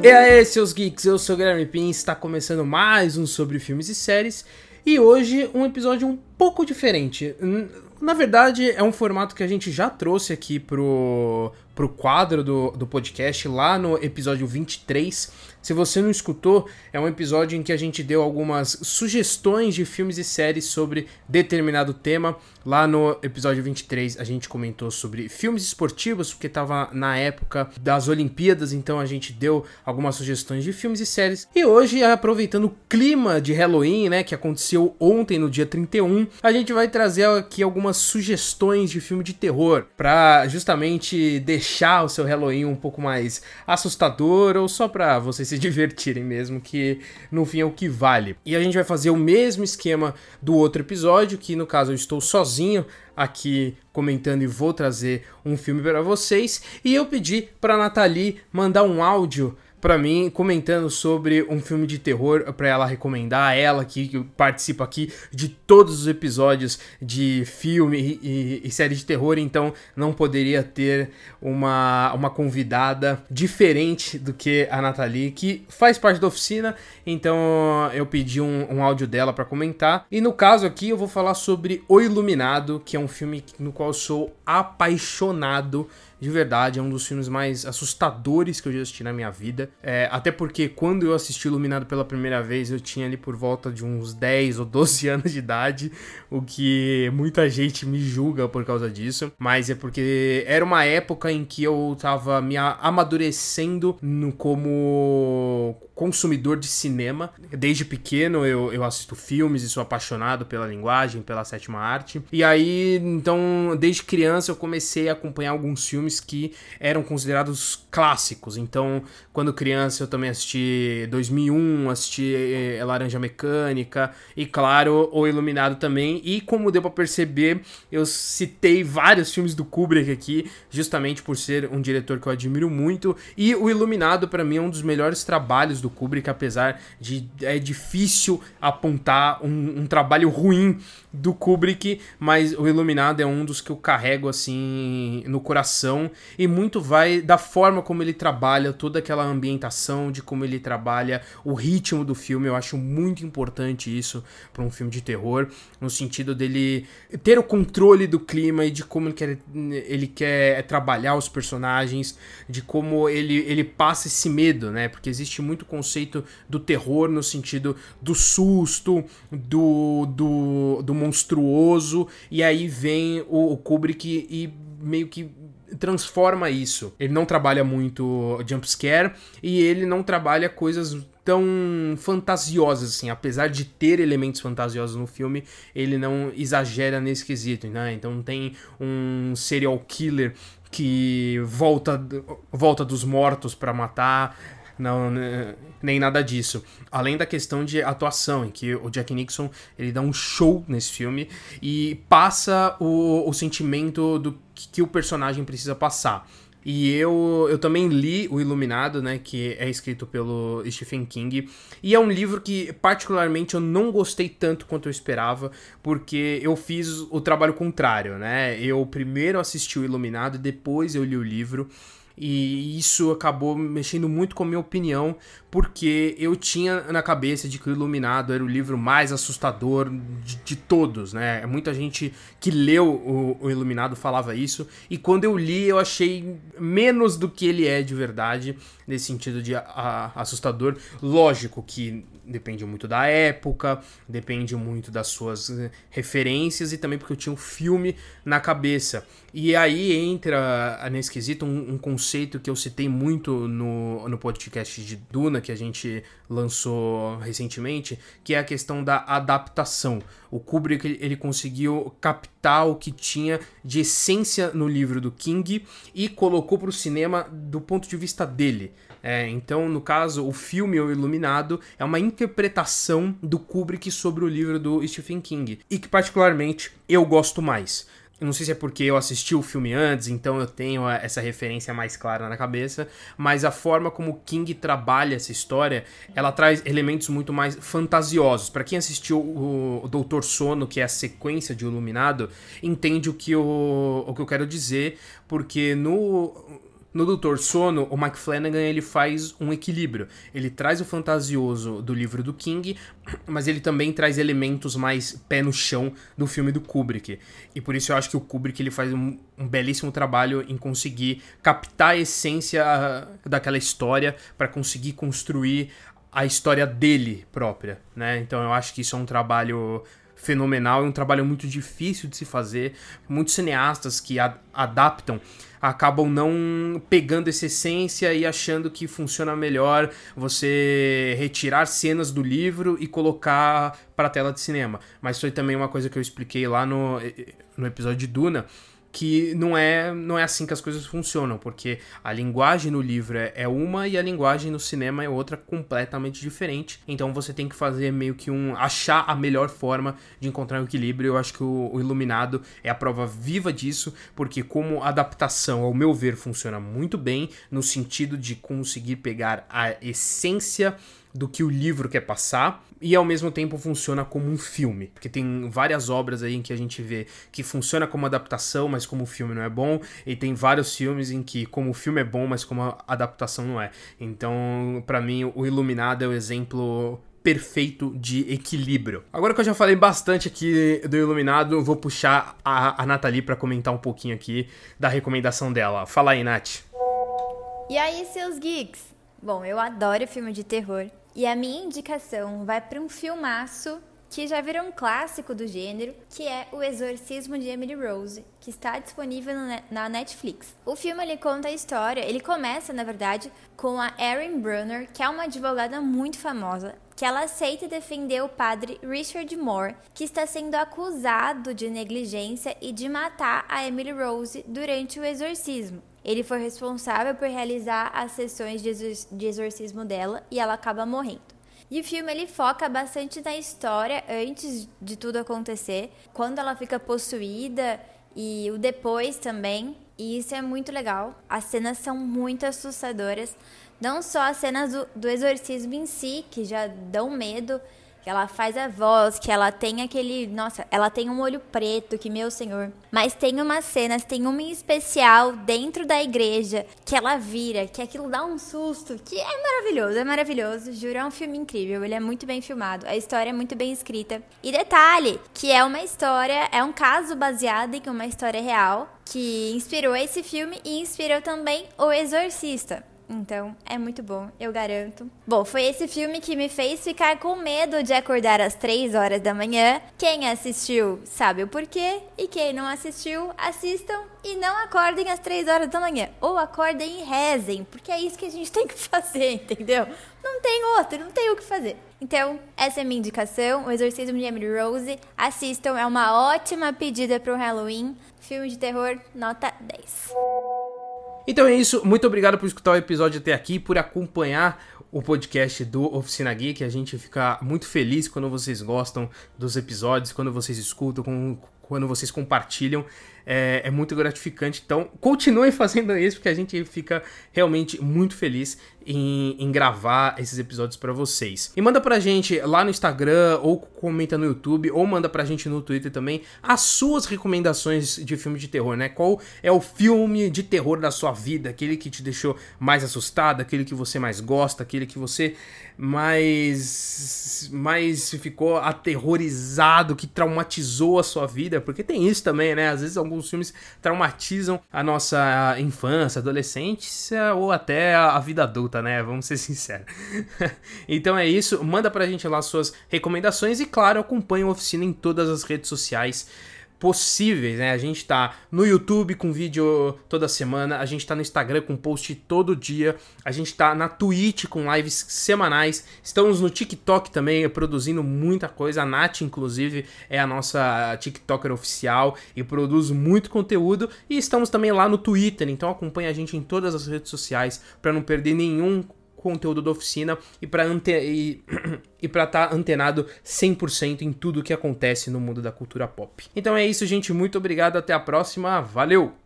E aí, seus geeks, eu sou o Guilherme Pin, está começando mais um sobre filmes e séries. E hoje um episódio um pouco diferente. Na verdade, é um formato que a gente já trouxe aqui pro, pro quadro do, do podcast lá no episódio 23. Se você não escutou, é um episódio em que a gente deu algumas sugestões de filmes e séries sobre determinado tema. Lá no episódio 23 a gente comentou sobre filmes esportivos, porque estava na época das Olimpíadas, então a gente deu algumas sugestões de filmes e séries. E hoje, aproveitando o clima de Halloween, né, que aconteceu ontem no dia 31, a gente vai trazer aqui algumas sugestões de filme de terror para justamente deixar o seu Halloween um pouco mais assustador ou só para você se divertirem mesmo, que no fim é o que vale. E a gente vai fazer o mesmo esquema do outro episódio, que no caso eu estou sozinho aqui comentando e vou trazer um filme para vocês. E eu pedi para Nathalie mandar um áudio para mim comentando sobre um filme de terror para ela recomendar, ela que, participa aqui de todos os episódios de filme e, e, série de terror, então não poderia ter uma, uma convidada diferente do que a Nathalie, que faz parte da oficina, então eu pedi um, um áudio dela para comentar. E no caso aqui eu vou falar sobre O Iluminado, que é um filme no qual eu sou apaixonado de verdade, é um dos filmes mais assustadores que eu já assisti na minha vida. É, até porque quando eu assisti Iluminado pela primeira vez, eu tinha ali por volta de uns 10 ou 12 anos de idade, o que muita gente me julga por causa disso. Mas é porque era uma época em que eu tava me amadurecendo no, como consumidor de cinema. Desde pequeno eu, eu assisto filmes e sou apaixonado pela linguagem, pela sétima arte. E aí, então, desde criança eu comecei a acompanhar alguns filmes que eram considerados clássicos. Então, quando criança eu também assisti 2001, assisti eh, Laranja Mecânica e, claro, O Iluminado também. E como deu para perceber, eu citei vários filmes do Kubrick aqui, justamente por ser um diretor que eu admiro muito. E O Iluminado, para mim, é um dos melhores trabalhos do do Kubrick, apesar de é difícil apontar um, um, trabalho ruim do Kubrick, mas o Iluminado é um dos que eu carrego assim no coração e muito vai da forma como ele trabalha toda aquela ambientação, de como ele trabalha o ritmo do filme. Eu acho muito importante isso para um filme de terror, no sentido dele ter o controle do clima e de como ele quer, ele quer trabalhar os personagens, de como ele, ele passa esse medo, né? Porque existe muito conceito do terror no sentido do susto, do, do, do monstruoso, e aí vem o, o Kubrick e meio que transforma isso. Ele não trabalha muito jumpscare e ele não trabalha coisas tão fantasiosas assim, apesar de ter elementos fantasiosos no filme, ele não exagera nesse quesito, né? Então tem um serial killer que volta volta dos mortos para matar, não, nem nada disso. Além da questão de atuação, em que o Jack Nixon ele dá um show nesse filme e passa o, o sentimento do que, que o personagem precisa passar. E eu, eu também li O Iluminado, né, que é escrito pelo Stephen King, e é um livro que particularmente eu não gostei tanto quanto eu esperava, porque eu fiz o trabalho contrário, né? Eu primeiro assisti O Iluminado e depois eu li o livro e isso acabou mexendo muito com a minha opinião, porque eu tinha na cabeça de que o Iluminado era o livro mais assustador de, de todos, né? Muita gente que leu o, o, Iluminado falava isso, e quando eu li eu achei menos do que ele é de verdade, nesse sentido de a, assustador. Lógico que depende muito da época, depende muito das suas eh, referências e também porque eu tinha um filme na cabeça. E aí entra nesse quesito um, um conceito que eu citei muito no, no podcast de Duna, que a gente lançou recentemente, que é a questão da adaptação. O Kubrick ele conseguiu captar o que tinha de essência no livro do King e colocou para o cinema do ponto de vista dele. É, então, no caso, o filme O Iluminado é uma interpretação do Kubrick sobre o livro do Stephen King e que particularmente eu gosto mais. Eu não sei se é porque eu assisti o filme antes, então eu tenho essa referência mais clara na cabeça, mas a forma como King trabalha essa história, ela traz elementos muito mais fantasiosos. Para quem assistiu o, o Doutor Sono, que é a sequência de Iluminado, entende o que, eu, o que eu quero dizer, porque no No Doutor Sono, o Mike Flanagan ele faz um equilíbrio. Ele traz o fantasioso do livro do King, mas ele também traz elementos mais pé no chão do filme do Kubrick. E por isso eu acho que o Kubrick ele faz um, um belíssimo trabalho em conseguir captar a essência daquela história para conseguir construir a história dele própria, né? Então eu acho que isso é um trabalho fenomenal, é um trabalho muito difícil de se fazer. Muitos cineastas que a adaptam acabam não pegando essa essência e achando que funciona melhor você retirar cenas do livro e colocar para a tela de cinema. Mas foi também uma coisa que eu expliquei lá no, no episódio de Duna que não é, não é assim que as coisas funcionam, porque a linguagem no livro é, é uma e a linguagem no cinema é outra completamente diferente. Então você tem que fazer meio que um. achar a melhor forma de encontrar um equilíbrio. Eu acho que o, o Iluminado é a prova viva disso, porque como adaptação, ao meu ver, funciona muito bem, no sentido de conseguir pegar a essência do que o livro quer passar e ao mesmo tempo funciona como um filme, porque tem várias obras aí em que a gente vê que funciona como adaptação, mas como filme não é bom, e tem vários filmes em que como o filme é bom, mas como a adaptação não é. Então, para mim, o Iluminado é o exemplo perfeito de equilíbrio. Agora que eu já falei bastante aqui do Iluminado, vou puxar a, a Nathalie para comentar um pouquinho aqui da recomendação dela. Fala aí, Nath. E aí, seus geeks? Bom, eu adoro filme de terror e a minha indicação vai para um filmaço que já virou um clássico do gênero, que é O Exorcismo de Emily Rose, que está disponível na Netflix. O filme ele conta a história, ele começa, na verdade, com a Erin Brunner, que é uma advogada muito famosa, que ela aceita defender o padre Richard Moore, que está sendo acusado de negligência e de matar a Emily Rose durante o exorcismo. Ele foi responsável por realizar as sessões de exorcismo dela e ela acaba morrendo. E o filme ele foca bastante na história antes de tudo acontecer, quando ela fica possuída e o depois também. E isso é muito legal. As cenas são muito assustadoras. Não só as cenas do, do exorcismo em si, que já dão medo, ela faz a voz, que ela tem aquele. Nossa, ela tem um olho preto, que meu senhor. Mas tem umas cenas, tem uma em especial dentro da igreja que ela vira, que aquilo dá um susto, que é maravilhoso, é maravilhoso. Juro, é um filme incrível. Ele é muito bem filmado, a história é muito bem escrita. E detalhe, que é uma história, é um caso baseado em uma história real que inspirou esse filme e inspirou também O Exorcista. Então, é muito bom, eu garanto. Bom, foi esse filme que me fez ficar com medo de acordar às 3 horas da manhã. Quem assistiu sabe o porquê, e quem não assistiu, assistam e não acordem às 3 horas da manhã. Ou acordem e rezem, porque é isso que a gente tem que fazer, entendeu? Não tem outro, não tem o que fazer. Então, essa é minha indicação, O Exorcismo de Emily Rose. Assistam, é uma ótima pedida para o Halloween. Filme de terror, nota 10. Então é isso, muito obrigado por escutar o episódio até aqui, por acompanhar o podcast do Oficina Geek. A gente fica muito feliz quando vocês gostam dos episódios, quando vocês escutam, quando vocês compartilham é, é, muito gratificante. Então, continuem fazendo isso, porque a gente fica realmente muito feliz em, em gravar esses episódios para vocês. E manda pra gente lá no Instagram, ou comenta no YouTube, ou manda pra gente no Twitter também as suas recomendações de filme de terror, né? Qual é o filme de terror da sua vida? Aquele que te deixou mais assustado, aquele que você mais gosta, aquele que você mais, mais ficou aterrorizado, que traumatizou a sua vida, porque tem isso também, né? Às vezes alguns alguns filmes traumatizam a nossa infância, adolescência ou até a vida adulta, né? Vamos ser sinceros. então é isso, manda pra gente lá suas recomendações e, claro, acompanhe a oficina em todas as redes sociais possíveis, né? A gente tá no YouTube com vídeo toda semana, a gente tá no Instagram com post todo dia, a gente tá na Twitch com lives semanais, estamos no TikTok também produzindo muita coisa, a Nath inclusive é a nossa TikToker oficial e produz muito conteúdo e estamos também lá no Twitter, então acompanha a gente em todas as redes sociais para não perder nenhum conteúdo da oficina e para ante... e, e estar tá antenado 100% em tudo que acontece no mundo da cultura pop. Então é isso, gente. Muito obrigado. Até a próxima. Valeu!